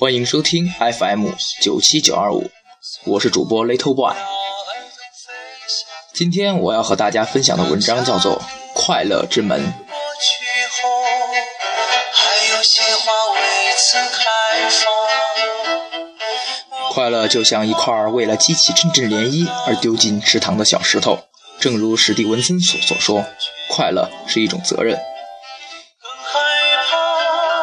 欢迎收听 FM 九七九二五，我是主播 Little Boy。今天我要和大家分享的文章叫做《快乐之门》。快乐就像一块为了激起阵阵涟漪而丢进池塘的小石头，正如史蒂文森所所说，快乐是一种责任。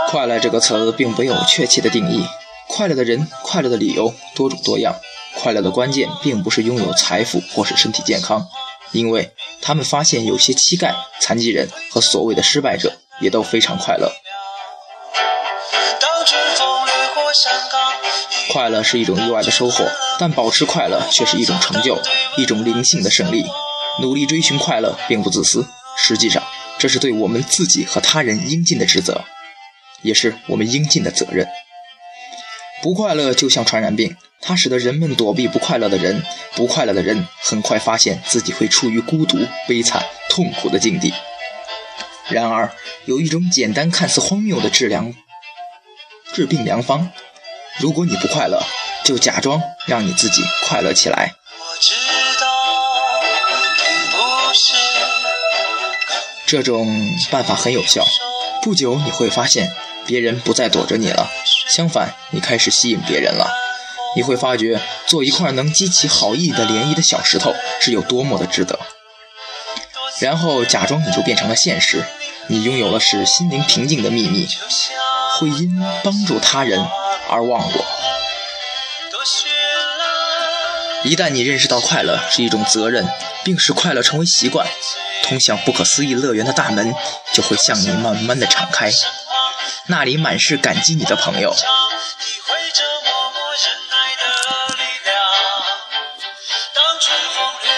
快乐这个词并没有确切的定义，快乐的人，快乐的理由多种多样。快乐的关键并不是拥有财富或是身体健康，因为他们发现有些乞丐、残疾人和所谓的失败者也都非常快乐。快乐是一种意外的收获，但保持快乐却是一种成就，一种灵性的胜利。努力追寻快乐并不自私，实际上这是对我们自己和他人应尽的职责。也是我们应尽的责任。不快乐就像传染病，它使得人们躲避不快乐的人。不快乐的人很快发现自己会处于孤独、悲惨、痛苦的境地。然而，有一种简单、看似荒谬的治疗治病良方：如果你不快乐，就假装让你自己快乐起来。这种办法很有效，不久你会发现。别人不再躲着你了，相反，你开始吸引别人了。你会发觉，做一块能激起好意的涟漪的小石头是有多么的值得。然后假装你就变成了现实，你拥有的是心灵平静的秘密，会因帮助他人而忘我。一旦你认识到快乐是一种责任，并使快乐成为习惯，通向不可思议乐园的大门就会向你慢慢的敞开。那里满是感激你的朋友，